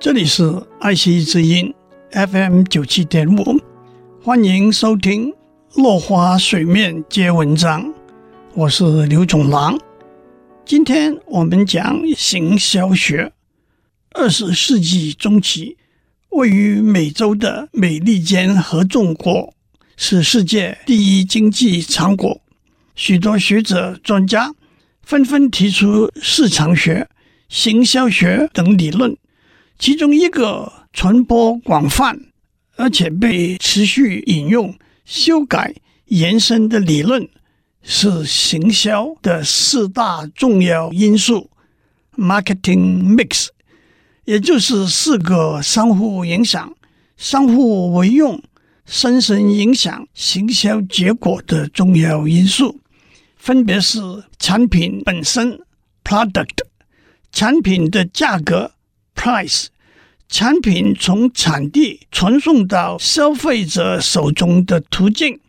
这里是爱惜之音 FM 九七点五，欢迎收听《落花水面皆文章》，我是刘总郎。今天我们讲行销学。二十世纪中期，位于美洲的美利坚合众国是世界第一经济强国，许多学者专家纷纷提出市场学、行销学等理论，其中一个传播广泛而且被持续引用、修改、延伸的理论。是行销的四大重要因素，marketing mix，也就是四个相互影响、相互为用、深深影响行销结果的重要因素，分别是产品本身 （product）、产品的价格 （price）、产品从产地传送到消费者手中的途径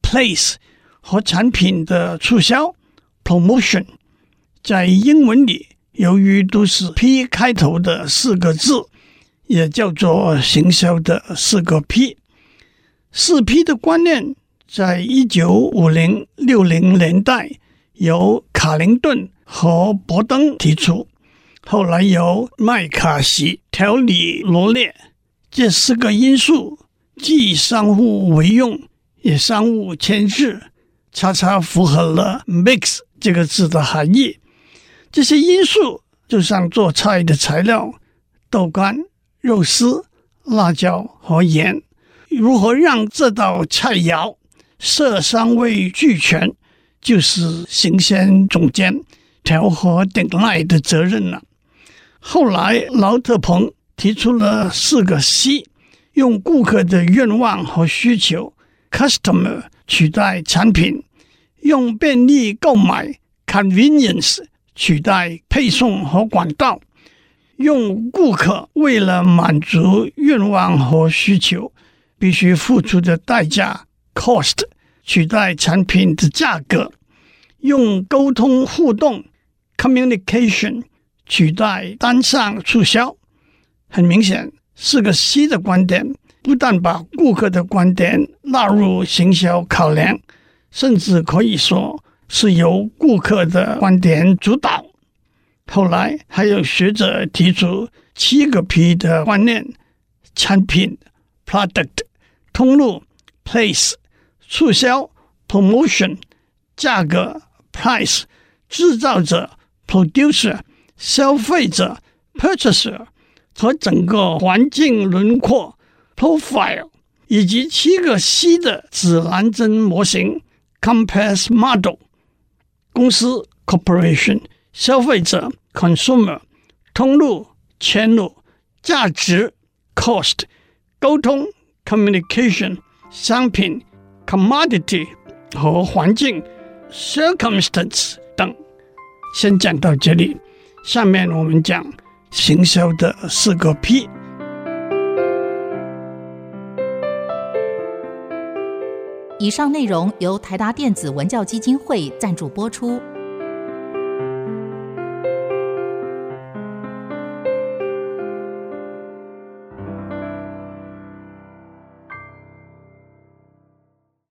（place）。和产品的促销 （promotion） 在英文里，由于都是 P 开头的四个字，也叫做行销的四个 P。四 P 的观念在一九五零六零年代由卡林顿和伯登提出，后来由麦卡锡条理罗列。这四个因素既相互为用，也相互牵制。恰恰符合了 “mix” 这个字的含义。这些因素就像做菜的材料：豆干、肉丝、辣椒和盐。如何让这道菜肴色香味俱全，就是行先总监调和顶赖的责任了。后来，劳特彭提出了四个 C，用顾客的愿望和需求 （customer）。取代产品，用便利购买 （convenience） 取代配送和管道，用顾客为了满足愿望和需求必须付出的代价 （cost） 取代产品的价格，用沟通互动 （communication） 取代单向促销。很明显，四个 C 的观点。不但把顾客的观点纳入行销考量，甚至可以说是由顾客的观点主导。后来还有学者提出七个 P 的观念：产品 （product）、通路 （place）、促销 （promotion）、价格 （price）、制造者 （producer）、消费者 （purchaser） 和整个环境轮廓。Profile 以及七个 C 的指南针模型 Compass Model，公司 Corporation，消费者 Consumer，通路 Channel，价值 Cost，沟通 Communication，商品 Commodity 和环境 Circumstance 等。先讲到这里，下面我们讲行销的四个 P。以上内容由台达电子文教基金会赞助播出。